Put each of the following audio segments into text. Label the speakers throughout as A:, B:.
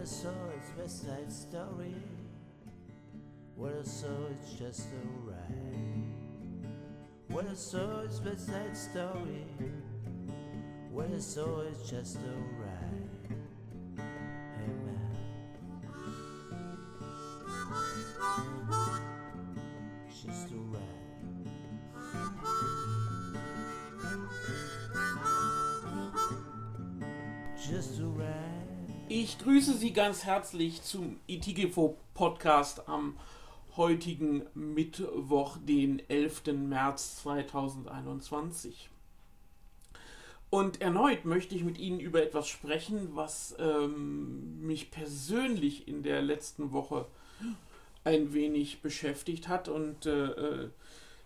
A: I saw it's West Side Story. What I saw it's just a ride. What I saw it's West Side Story. What I saw it's just a
B: Ich grüße Sie ganz herzlich zum ITGFO Podcast am heutigen Mittwoch, den 11. März 2021. Und erneut möchte ich mit Ihnen über etwas sprechen, was ähm, mich persönlich in der letzten Woche ein wenig beschäftigt hat. Und äh, äh,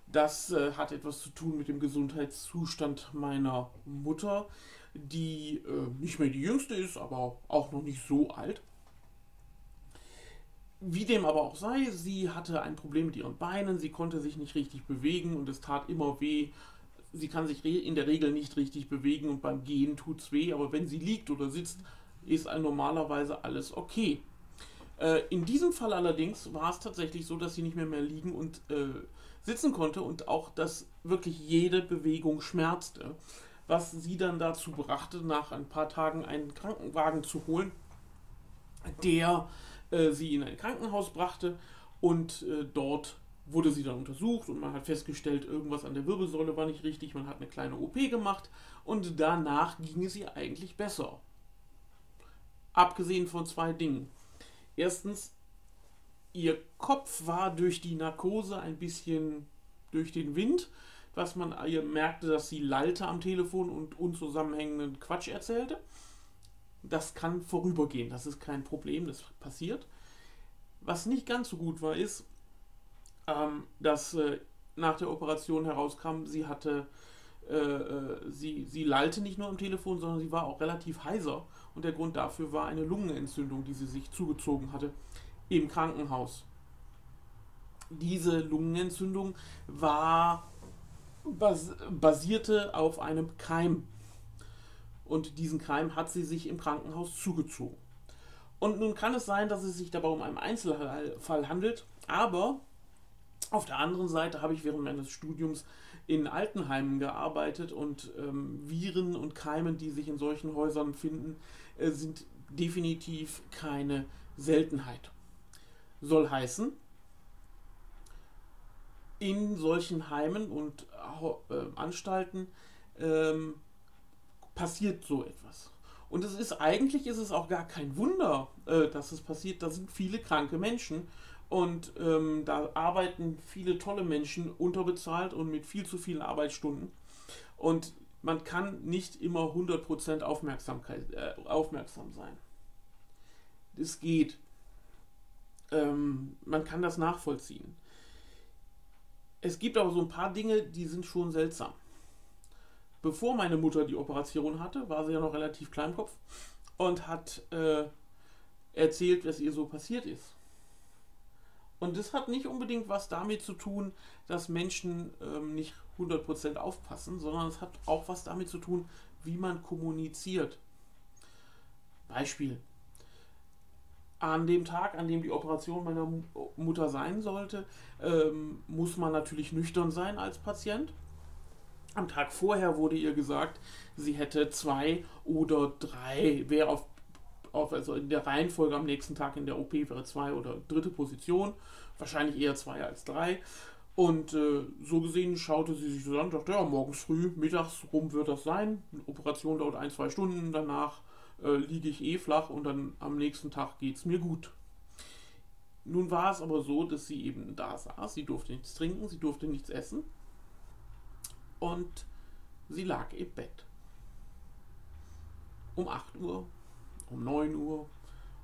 B: das äh, hat etwas zu tun mit dem Gesundheitszustand meiner Mutter, die äh, nicht mehr die jüngste ist, aber auch noch nicht so alt. Wie dem aber auch sei, sie hatte ein Problem mit ihren Beinen, sie konnte sich nicht richtig bewegen und es tat immer weh. Sie kann sich in der Regel nicht richtig bewegen und beim Gehen tut es weh, aber wenn sie liegt oder sitzt, ist normalerweise alles okay. Äh, in diesem Fall allerdings war es tatsächlich so, dass sie nicht mehr mehr liegen und äh, sitzen konnte und auch, dass wirklich jede Bewegung schmerzte, was sie dann dazu brachte, nach ein paar Tagen einen Krankenwagen zu holen, der äh, sie in ein Krankenhaus brachte und äh, dort wurde sie dann untersucht und man hat festgestellt, irgendwas an der Wirbelsäule war nicht richtig, man hat eine kleine OP gemacht und danach ging es ihr eigentlich besser. Abgesehen von zwei Dingen. Erstens, ihr Kopf war durch die Narkose ein bisschen durch den Wind, was man ihr merkte, dass sie lallte am Telefon und unzusammenhängenden Quatsch erzählte. Das kann vorübergehen, das ist kein Problem, das passiert. Was nicht ganz so gut war, ist, ähm, dass äh, nach der Operation herauskam, sie hatte, äh, äh, sie, sie lallte nicht nur am Telefon, sondern sie war auch relativ heiser. Und der Grund dafür war eine Lungenentzündung, die sie sich zugezogen hatte im Krankenhaus. Diese Lungenentzündung war bas basierte auf einem Keim. Und diesen Keim hat sie sich im Krankenhaus zugezogen. Und nun kann es sein, dass es sich dabei um einen Einzelfall handelt, aber auf der anderen Seite habe ich während meines Studiums in Altenheimen gearbeitet und ähm, Viren und Keimen, die sich in solchen Häusern finden, äh, sind definitiv keine Seltenheit. Soll heißen, in solchen Heimen und Anstalten ähm, passiert so etwas. Und es ist eigentlich ist es auch gar kein Wunder, äh, dass es passiert. Da sind viele kranke Menschen und ähm, da arbeiten viele tolle Menschen unterbezahlt und mit viel zu vielen Arbeitsstunden. Und man kann nicht immer 100% Aufmerksamkeit, äh, aufmerksam sein. Es geht. Ähm, man kann das nachvollziehen. Es gibt aber so ein paar Dinge, die sind schon seltsam. Bevor meine Mutter die Operation hatte, war sie ja noch relativ Kleinkopf und hat äh, erzählt, was ihr so passiert ist. Und das hat nicht unbedingt was damit zu tun, dass Menschen ähm, nicht 100% aufpassen, sondern es hat auch was damit zu tun, wie man kommuniziert. Beispiel. An dem Tag, an dem die Operation meiner Mu- Mutter sein sollte, ähm, muss man natürlich nüchtern sein als Patient. Am Tag vorher wurde ihr gesagt, sie hätte zwei oder drei, wäre auf, auf, also in der Reihenfolge am nächsten Tag in der OP wäre zwei oder dritte Position, wahrscheinlich eher zwei als drei. Und äh, so gesehen schaute sie sich so an und dachte, ja, morgens früh, mittags rum wird das sein. Eine Operation dauert ein, zwei Stunden, danach äh, liege ich eh flach und dann am nächsten Tag geht es mir gut. Nun war es aber so, dass sie eben da saß, sie durfte nichts trinken, sie durfte nichts essen und sie lag im Bett. Um 8 Uhr, um 9 Uhr,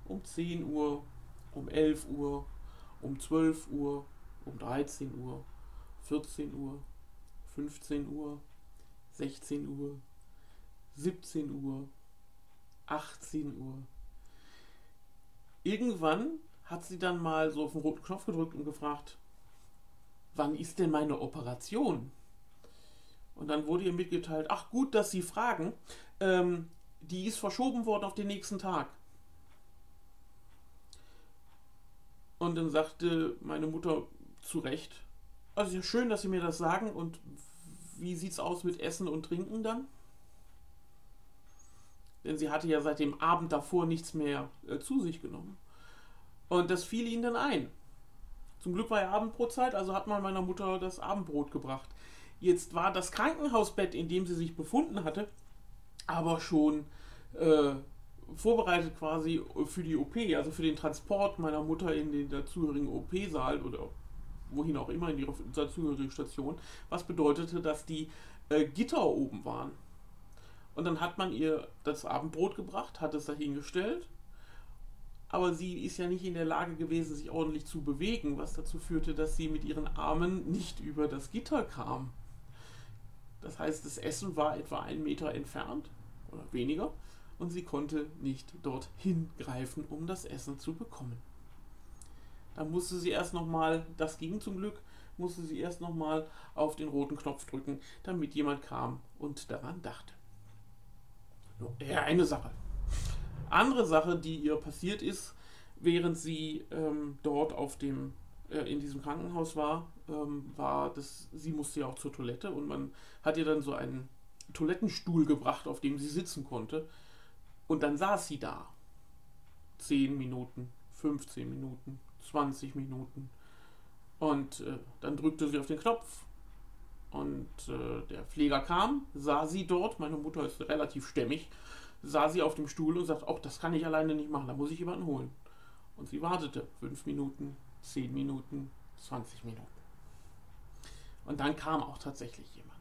B: um 10 Uhr, um 11 Uhr, um 12 Uhr, um 13 Uhr, 14 Uhr, 15 Uhr, 16 Uhr, 17 Uhr, 18 Uhr. Irgendwann hat sie dann mal so auf den roten Knopf gedrückt und gefragt, wann ist denn meine Operation? Und dann wurde ihr mitgeteilt, ach gut, dass Sie fragen, ähm, die ist verschoben worden auf den nächsten Tag. Und dann sagte meine Mutter zu Recht, also schön, dass Sie mir das sagen und wie sieht's aus mit Essen und Trinken dann? Denn sie hatte ja seit dem Abend davor nichts mehr äh, zu sich genommen. Und das fiel ihnen dann ein. Zum Glück war ja Abendbrotzeit, also hat man meiner Mutter das Abendbrot gebracht. Jetzt war das Krankenhausbett, in dem sie sich befunden hatte, aber schon äh, vorbereitet quasi für die OP, also für den Transport meiner Mutter in den dazugehörigen OP-Saal oder wohin auch immer in die dazugehörige Station, was bedeutete, dass die äh, Gitter oben waren. Und dann hat man ihr das Abendbrot gebracht, hat es dahingestellt, aber sie ist ja nicht in der Lage gewesen, sich ordentlich zu bewegen, was dazu führte, dass sie mit ihren Armen nicht über das Gitter kam. Das heißt, das Essen war etwa einen Meter entfernt oder weniger und sie konnte nicht dorthin greifen, um das Essen zu bekommen. Da musste sie erst nochmal, das ging zum Glück, musste sie erst nochmal auf den roten Knopf drücken, damit jemand kam und daran dachte. Ja, eine Sache. Andere Sache, die ihr passiert ist, während sie ähm, dort auf dem, äh, in diesem Krankenhaus war, ähm, war, dass sie musste ja auch zur Toilette und man hat ihr dann so einen Toilettenstuhl gebracht, auf dem sie sitzen konnte. Und dann saß sie da. 10 Minuten, 15 Minuten, 20 Minuten. Und äh, dann drückte sie auf den Knopf. Und äh, der Pfleger kam, sah sie dort, meine Mutter ist relativ stämmig, sah sie auf dem Stuhl und sagt, oh, das kann ich alleine nicht machen, da muss ich jemanden holen. Und sie wartete 5 Minuten, 10 Minuten, 20 Minuten. Und dann kam auch tatsächlich jemand.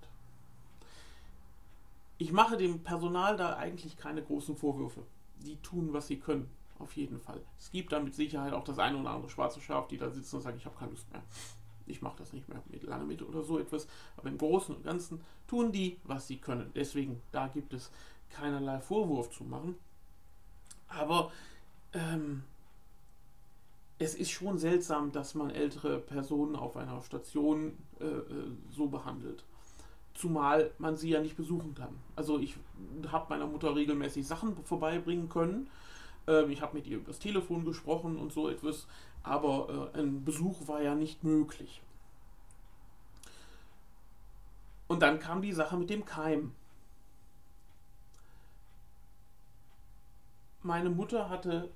B: Ich mache dem Personal da eigentlich keine großen Vorwürfe. Die tun, was sie können. Auf jeden Fall. Es gibt da mit Sicherheit auch das eine oder andere schwarze Schaf, die da sitzen und sagen, ich habe keine Lust mehr. Ich mache das nicht mehr mit lange mit oder so etwas. Aber im Großen und Ganzen tun die, was sie können. Deswegen, da gibt es keinerlei Vorwurf zu machen. Aber ähm, es ist schon seltsam, dass man ältere Personen auf einer Station äh, äh so behandelt. Zumal man sie ja nicht besuchen kann. Also ich habe meiner Mutter regelmäßig Sachen vorbeibringen können ähm, ich habe mit ihr übers Telefon gesprochen und so etwas, aber äh, ein Besuch war ja nicht möglich. Und dann kam die Sache mit dem Keim. Meine Mutter hatte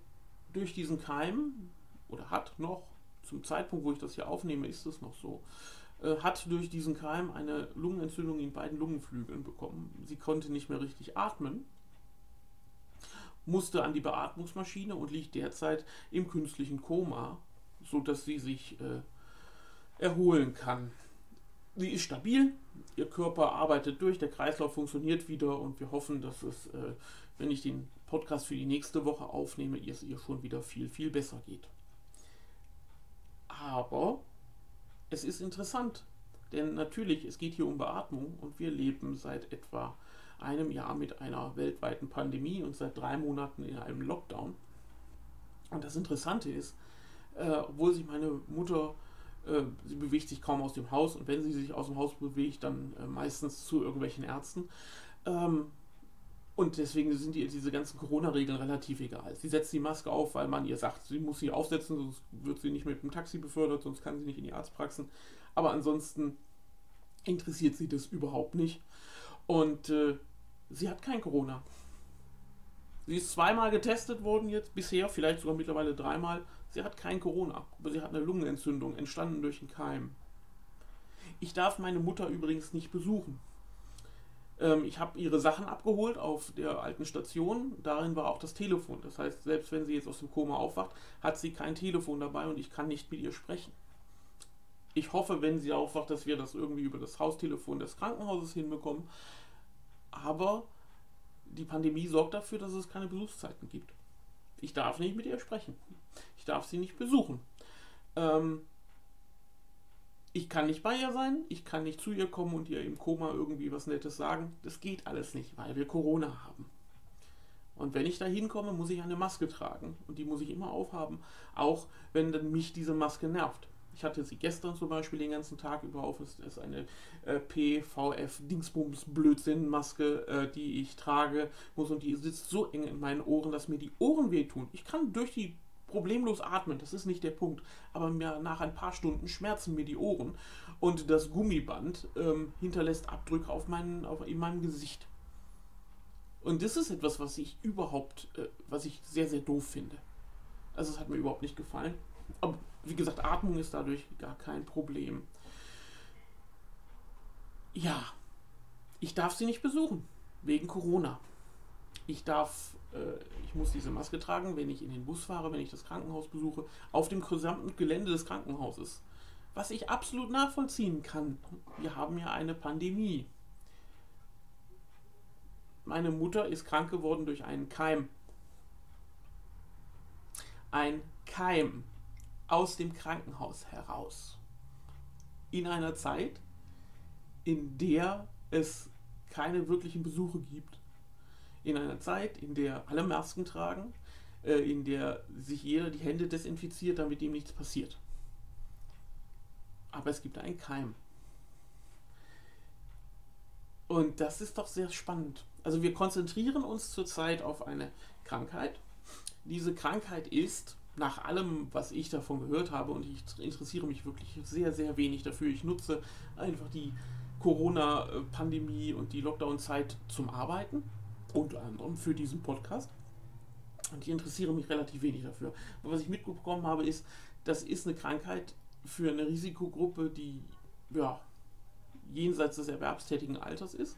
B: durch diesen Keim, oder hat noch, zum Zeitpunkt, wo ich das hier aufnehme, ist es noch so, äh, hat durch diesen Keim eine Lungenentzündung in beiden Lungenflügeln bekommen. Sie konnte nicht mehr richtig atmen musste an die Beatmungsmaschine und liegt derzeit im künstlichen Koma, sodass sie sich äh, erholen kann. Sie ist stabil, ihr Körper arbeitet durch, der Kreislauf funktioniert wieder und wir hoffen, dass es, äh, wenn ich den Podcast für die nächste Woche aufnehme, es ihr schon wieder viel, viel besser geht. Aber es ist interessant, denn natürlich, es geht hier um Beatmung und wir leben seit etwa einem Jahr mit einer weltweiten Pandemie und seit drei Monaten in einem Lockdown. Und das Interessante ist, äh, obwohl sich meine Mutter, äh, sie bewegt sich kaum aus dem Haus und wenn sie sich aus dem Haus bewegt, dann äh, meistens zu irgendwelchen Ärzten. Ähm, und deswegen sind ihr diese ganzen Corona-Regeln relativ egal. Sie setzt die Maske auf, weil man ihr sagt, sie muss sie aufsetzen, sonst wird sie nicht mit dem Taxi befördert, sonst kann sie nicht in die Arztpraxen. Aber ansonsten interessiert sie das überhaupt nicht. Und äh, sie hat kein Corona. Sie ist zweimal getestet worden jetzt, bisher, vielleicht sogar mittlerweile dreimal. Sie hat kein Corona, aber sie hat eine Lungenentzündung, entstanden durch einen Keim. Ich darf meine Mutter übrigens nicht besuchen. Ähm, ich habe ihre Sachen abgeholt auf der alten Station. Darin war auch das Telefon. Das heißt, selbst wenn sie jetzt aus dem Koma aufwacht, hat sie kein Telefon dabei und ich kann nicht mit ihr sprechen. Ich hoffe, wenn sie aufwacht, dass wir das irgendwie über das Haustelefon des Krankenhauses hinbekommen. Aber die Pandemie sorgt dafür, dass es keine Besuchszeiten gibt. Ich darf nicht mit ihr sprechen. Ich darf sie nicht besuchen. Ähm, ich kann nicht bei ihr sein, ich kann nicht zu ihr kommen und ihr im Koma irgendwie was Nettes sagen. Das geht alles nicht, weil wir Corona haben. Und wenn ich da hinkomme, muss ich eine Maske tragen. Und die muss ich immer aufhaben, auch wenn dann mich diese Maske nervt. Ich hatte sie gestern zum Beispiel den ganzen Tag über auf. Es ist eine äh, PVF-Dingsbums-Blödsinn-Maske, äh, die ich trage muss und die sitzt so eng in meinen Ohren, dass mir die Ohren wehtun. Ich kann durch die problemlos atmen, das ist nicht der Punkt. Aber mir nach ein paar Stunden schmerzen mir die Ohren und das Gummiband ähm, hinterlässt Abdrücke auf meinen, auf, in meinem Gesicht. Und das ist etwas, was ich überhaupt, äh, was ich sehr, sehr doof finde. Also es hat mir überhaupt nicht gefallen. Aber wie gesagt, Atmung ist dadurch gar kein Problem. Ja, ich darf sie nicht besuchen, wegen Corona. Ich darf, äh, ich muss diese Maske tragen, wenn ich in den Bus fahre, wenn ich das Krankenhaus besuche, auf dem gesamten Gelände des Krankenhauses. Was ich absolut nachvollziehen kann. Wir haben ja eine Pandemie. Meine Mutter ist krank geworden durch einen Keim. Ein Keim aus dem Krankenhaus heraus. In einer Zeit, in der es keine wirklichen Besuche gibt. In einer Zeit, in der alle Masken tragen, äh, in der sich jeder die Hände desinfiziert, damit ihm nichts passiert. Aber es gibt einen Keim. Und das ist doch sehr spannend. Also wir konzentrieren uns zurzeit auf eine Krankheit. Diese Krankheit ist, nach allem, was ich davon gehört habe, und ich interessiere mich wirklich sehr, sehr wenig dafür, ich nutze einfach die Corona-Pandemie und die Lockdown-Zeit zum Arbeiten, unter anderem für diesen Podcast. Und ich interessiere mich relativ wenig dafür. Aber was ich mitbekommen habe, ist, das ist eine Krankheit für eine Risikogruppe, die ja, jenseits des erwerbstätigen Alters ist.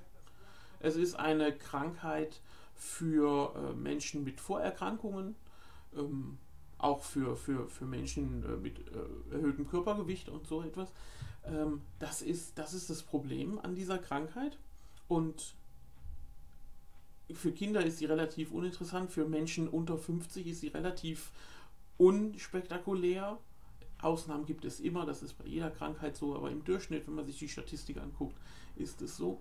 B: Es ist eine Krankheit für äh, Menschen mit Vorerkrankungen, ähm, auch für, für, für Menschen äh, mit äh, erhöhtem Körpergewicht und so etwas. Ähm, das, ist, das ist das Problem an dieser Krankheit. Und für Kinder ist sie relativ uninteressant, für Menschen unter 50 ist sie relativ unspektakulär. Ausnahmen gibt es immer, das ist bei jeder Krankheit so, aber im Durchschnitt, wenn man sich die Statistik anguckt, ist es so.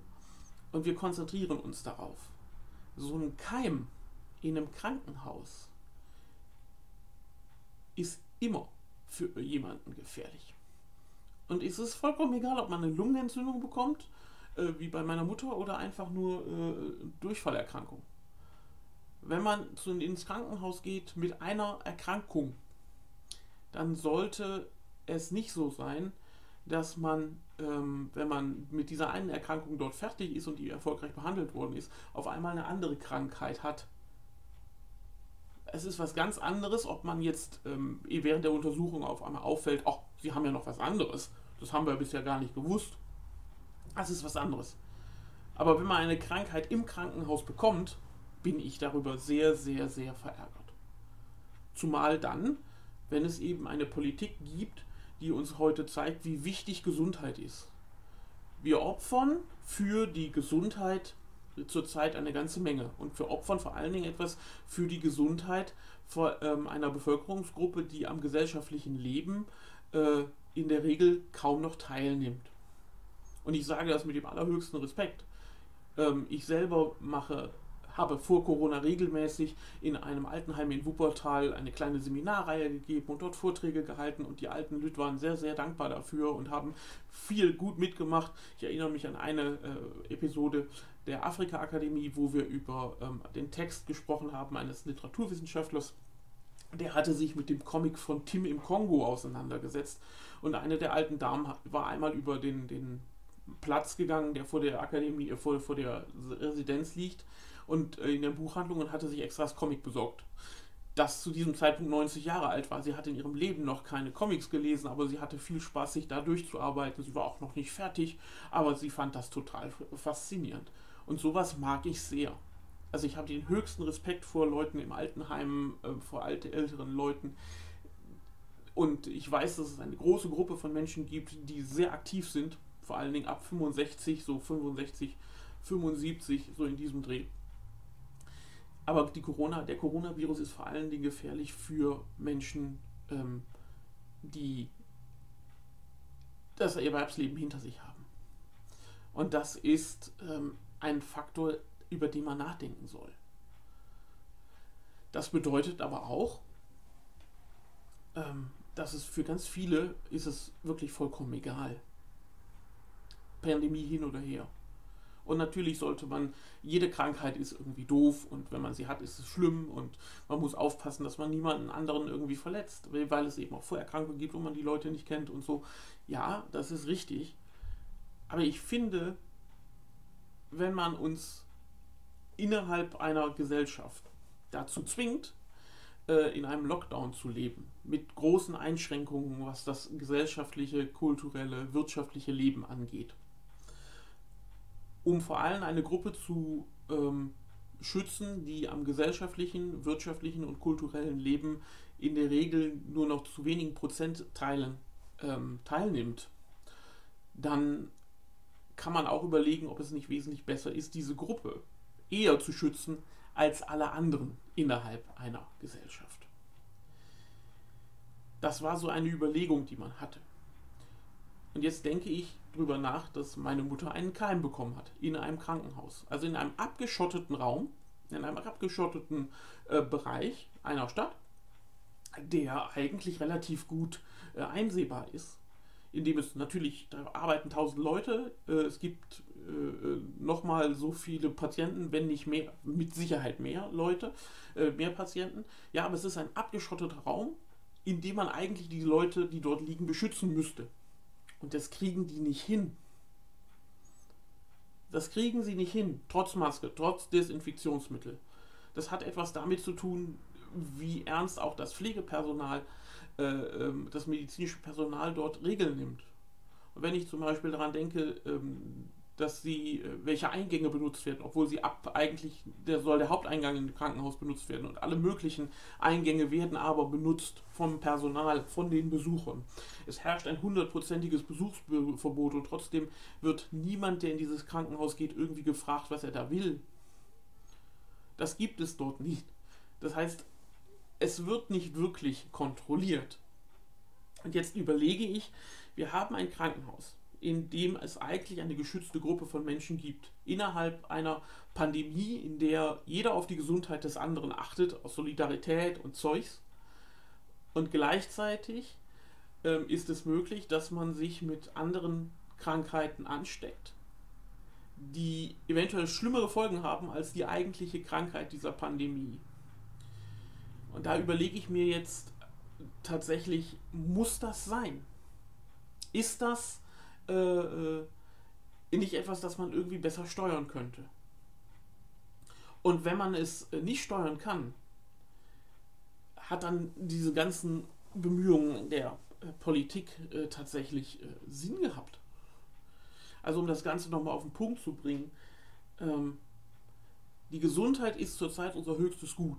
B: Und wir konzentrieren uns darauf. So ein Keim in einem Krankenhaus ist immer für jemanden gefährlich. Und es ist vollkommen egal, ob man eine Lungenentzündung bekommt, äh, wie bei meiner Mutter, oder einfach nur äh, Durchfallerkrankung. Wenn man zu, ins Krankenhaus geht mit einer Erkrankung, dann sollte es nicht so sein, dass man, ähm, wenn man mit dieser einen Erkrankung dort fertig ist und die erfolgreich behandelt worden ist, auf einmal eine andere Krankheit hat. Es ist was ganz anderes, ob man jetzt ähm, während der Untersuchung auf einmal auffällt, ach, Sie haben ja noch was anderes. Das haben wir bisher gar nicht gewusst. Das ist was anderes. Aber wenn man eine Krankheit im Krankenhaus bekommt, bin ich darüber sehr, sehr, sehr verärgert. Zumal dann, wenn es eben eine Politik gibt, die uns heute zeigt, wie wichtig Gesundheit ist. Wir opfern für die Gesundheit zurzeit eine ganze Menge und wir opfern vor allen Dingen etwas für die Gesundheit vor, ähm, einer Bevölkerungsgruppe, die am gesellschaftlichen Leben äh, in der Regel kaum noch teilnimmt. Und ich sage das mit dem allerhöchsten Respekt. Ähm, ich selber mache habe vor Corona regelmäßig in einem Altenheim in Wuppertal eine kleine Seminarreihe gegeben und dort Vorträge gehalten und die alten Lüt waren sehr, sehr dankbar dafür und haben viel gut mitgemacht. Ich erinnere mich an eine äh, Episode der Afrika-Akademie, wo wir über ähm, den Text gesprochen haben eines Literaturwissenschaftlers. Der hatte sich mit dem Comic von Tim im Kongo auseinandergesetzt und eine der alten Damen war einmal über den, den Platz gegangen, der vor der Akademie, äh, vor, vor der Residenz liegt und äh, in der Buchhandlung und hatte sich extra das Comic besorgt. Das zu diesem Zeitpunkt 90 Jahre alt war. Sie hatte in ihrem Leben noch keine Comics gelesen, aber sie hatte viel Spaß, sich da durchzuarbeiten. Sie war auch noch nicht fertig, aber sie fand das total faszinierend. Und sowas mag ich sehr. Also ich habe den höchsten Respekt vor Leuten im Altenheim, äh, vor alte, älteren Leuten. Und ich weiß, dass es eine große Gruppe von Menschen gibt, die sehr aktiv sind, vor allen Dingen ab 65, so 65, 75, so in diesem Dreh. Aber die Corona, der Coronavirus ist vor allen Dingen gefährlich für Menschen, ähm, die das Erwerbsleben hinter sich haben. Und das ist ähm, ein Faktor, über den man nachdenken soll. Das bedeutet aber auch, ähm, dass es für ganz viele ist es wirklich vollkommen egal. Pandemie hin oder her. Und natürlich sollte man, jede Krankheit ist irgendwie doof und wenn man sie hat, ist es schlimm und man muss aufpassen, dass man niemanden anderen irgendwie verletzt, weil es eben auch Vorerkrankungen gibt, wo man die Leute nicht kennt und so. Ja, das ist richtig. Aber ich finde, wenn man uns innerhalb einer Gesellschaft dazu zwingt, äh, in einem Lockdown zu leben, mit großen Einschränkungen, was das gesellschaftliche, kulturelle, wirtschaftliche Leben angeht, um vor allem eine Gruppe zu ähm, schützen, die am gesellschaftlichen, wirtschaftlichen und kulturellen Leben in der Regel nur noch zu wenigen Prozentteilen ähm, teilnimmt, dann kann man auch überlegen, ob es nicht wesentlich besser ist, diese Gruppe eher zu schützen als alle anderen innerhalb einer Gesellschaft. Das war so eine Überlegung, die man hatte. Und jetzt denke ich darüber nach, dass meine Mutter einen Keim bekommen hat in einem Krankenhaus. Also in einem abgeschotteten Raum, in einem abgeschotteten äh, Bereich einer Stadt, der eigentlich relativ gut äh, einsehbar ist. In dem es natürlich, da arbeiten tausend Leute, äh, es gibt äh, nochmal so viele Patienten, wenn nicht mehr, mit Sicherheit mehr Leute, äh, mehr Patienten. Ja, aber es ist ein abgeschotteter Raum, in dem man eigentlich die Leute, die dort liegen, beschützen müsste. Und das kriegen die nicht hin. Das kriegen sie nicht hin, trotz Maske, trotz Desinfektionsmittel. Das hat etwas damit zu tun, wie ernst auch das Pflegepersonal, äh, ähm, das medizinische Personal dort Regeln nimmt. Und wenn ich zum Beispiel daran denke, ähm, dass sie, äh, welche Eingänge benutzt werden, obwohl sie ab eigentlich, der soll der Haupteingang im Krankenhaus benutzt werden und alle möglichen Eingänge werden aber benutzt vom Personal, von den Besuchern. Es herrscht ein hundertprozentiges Besuchsverbot und trotzdem wird niemand, der in dieses Krankenhaus geht, irgendwie gefragt, was er da will. Das gibt es dort nicht. Das heißt, es wird nicht wirklich kontrolliert. Und jetzt überlege ich, wir haben ein Krankenhaus in dem es eigentlich eine geschützte Gruppe von Menschen gibt. Innerhalb einer Pandemie, in der jeder auf die Gesundheit des anderen achtet, aus Solidarität und Zeugs. Und gleichzeitig ähm, ist es möglich, dass man sich mit anderen Krankheiten ansteckt, die eventuell schlimmere Folgen haben als die eigentliche Krankheit dieser Pandemie. Da überlege ich mir jetzt tatsächlich, muss das sein? Ist das äh, äh, nicht etwas, das man irgendwie besser steuern könnte. Und wenn man es äh, nicht steuern kann, hat dann diese ganzen Bemühungen der äh, Politik äh, tatsächlich äh, Sinn gehabt. Also um das Ganze nochmal auf den Punkt zu bringen, ähm, die Gesundheit ist zurzeit unser höchstes Gut.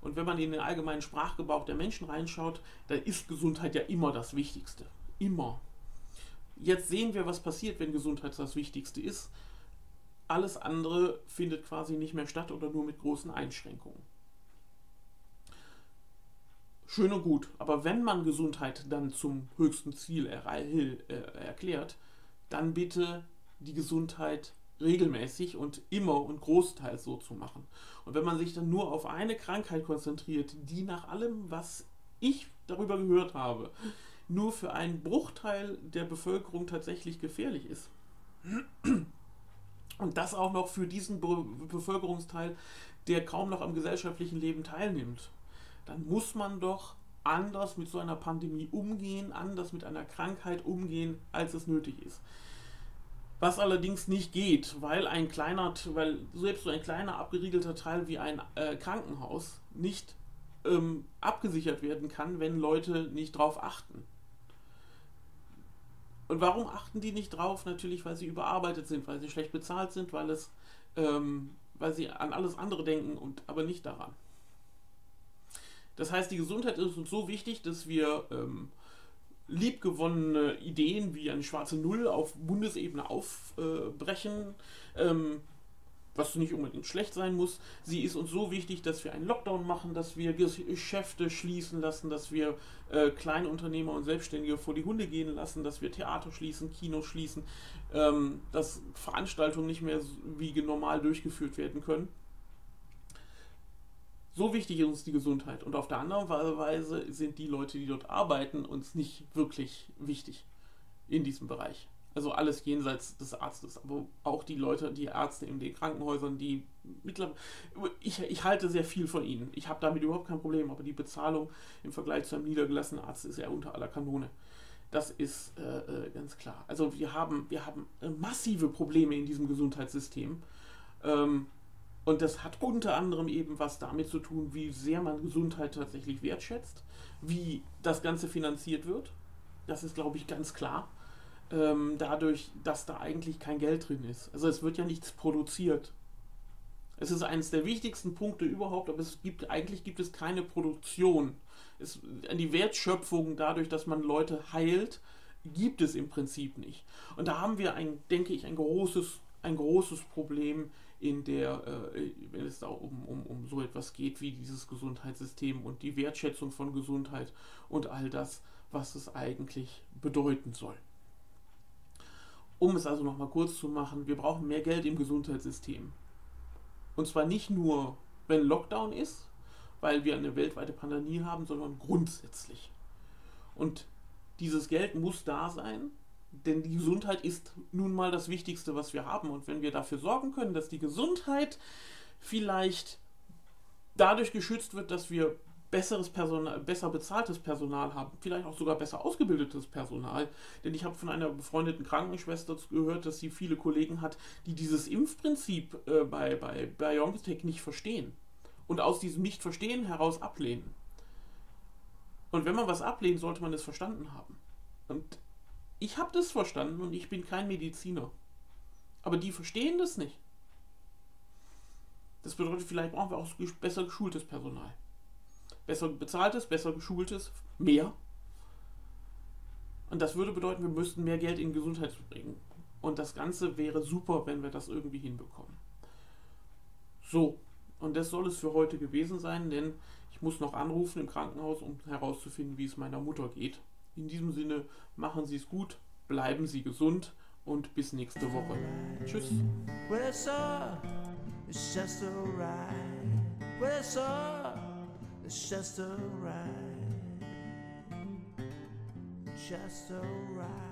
B: Und wenn man in den allgemeinen Sprachgebrauch der Menschen reinschaut, dann ist Gesundheit ja immer das Wichtigste. Immer. Jetzt sehen wir, was passiert, wenn Gesundheit das Wichtigste ist. Alles andere findet quasi nicht mehr statt oder nur mit großen Einschränkungen. Schön und gut, aber wenn man Gesundheit dann zum höchsten Ziel äh, erklärt, dann bitte die Gesundheit regelmäßig und immer und großteils so zu machen. Und wenn man sich dann nur auf eine Krankheit konzentriert, die nach allem, was ich darüber gehört habe, nur für einen Bruchteil der Bevölkerung tatsächlich gefährlich ist. Und das auch noch für diesen Be Bevölkerungsteil, der kaum noch am gesellschaftlichen Leben teilnimmt. Dann muss man doch anders mit so einer Pandemie umgehen, anders mit einer Krankheit umgehen, als es nötig ist. Was allerdings nicht geht, weil ein kleiner, weil selbst so ein kleiner abgeriegelter Teil wie ein äh, Krankenhaus nicht ähm, abgesichert werden kann, wenn Leute nicht drauf achten. Und warum achten die nicht drauf? Natürlich, weil sie überarbeitet sind, weil sie schlecht bezahlt sind, weil es, ähm, weil sie an alles andere denken und aber nicht daran. Das heißt, die Gesundheit ist uns so wichtig, dass wir ähm, liebgewonnene Ideen wie eine schwarze Null auf Bundesebene aufbrechen, ähm, was nicht unbedingt schlecht sein muss. Sie ist uns so wichtig, dass wir einen Lockdown machen, dass wir Geschäfte schließen lassen, dass wir äh, kleine Unternehmer und Selbstständige vor die Hunde gehen lassen, dass wir Theater schließen, Kinos schließen, ähm, dass Veranstaltungen nicht mehr wie normal durchgeführt werden können. So wichtig ist uns die Gesundheit. Und auf der anderen Weise sind die Leute, die dort arbeiten, uns nicht wirklich wichtig in diesem Bereich. Also alles jenseits des Arztes, aber auch die Leute, die Ärzte in den Krankenhäusern, die mittlerweile. Ich, ich halte sehr viel von ihnen. Ich habe damit überhaupt kein Problem, aber die Bezahlung im Vergleich zu einem niedergelassenen Arzt ist ja unter aller Kanone. Das ist äh, äh ganz klar. Also wir haben, wir haben massive Probleme in diesem Gesundheitssystem. Ähm, und das hat unter anderem eben was damit zu tun, wie sehr man Gesundheit tatsächlich wertschätzt, wie das Ganze finanziert wird. Das ist, glaube ich, ganz klar. Ähm, dadurch, dass da eigentlich kein Geld drin ist. Also es wird ja nichts produziert. Es ist eines der wichtigsten Punkte überhaupt, aber es gibt eigentlich gibt es keine Produktion. Es, die Wertschöpfung dadurch, dass man Leute heilt, gibt es im Prinzip nicht. Und da haben wir ein, denke ich, ein großes, ein großes Problem in der, äh, wenn es da um, um, um so etwas geht wie dieses Gesundheitssystem und die Wertschätzung von Gesundheit und all das, was es eigentlich bedeuten soll. Um es also nochmal kurz zu machen, wir brauchen mehr Geld im Gesundheitssystem. Und zwar nicht nur, wenn Lockdown ist, weil wir eine weltweite Pandemie haben, sondern grundsätzlich. Und dieses Geld muss da sein, denn die Gesundheit ist nun mal das Wichtigste, was wir haben. Und wenn wir dafür sorgen können, dass die Gesundheit vielleicht dadurch geschützt wird, dass wir besseres Personal, besser bezahltes Personal haben, vielleicht auch sogar besser ausgebildetes Personal. Denn ich habe von einer befreundeten Krankenschwester gehört, dass sie viele Kollegen hat, die dieses Impfprinzip äh, bei, bei BioNTech nicht verstehen. Und aus diesem Nicht-Verstehen heraus ablehnen. Und wenn man was ablehnt, sollte man es verstanden haben. Und ich habe das verstanden und ich bin kein Mediziner. Aber die verstehen das nicht. Das bedeutet, vielleicht brauchen wir auch besser geschultes Personal. Besser bezahltes, besser geschultes, mehr. Und das würde bedeuten, wir müssten mehr Geld in Gesundheit bringen. Und das Ganze wäre super, wenn wir das irgendwie hinbekommen. So, und das soll es für heute gewesen sein, denn ich muss noch anrufen im Krankenhaus, um herauszufinden, wie es meiner Mutter geht. In diesem Sinne, machen Sie es gut, bleiben Sie gesund und bis nächste Woche. Tschüss. Well, it's all, it's just alright. Well, it's all, it's just alright. Just alright.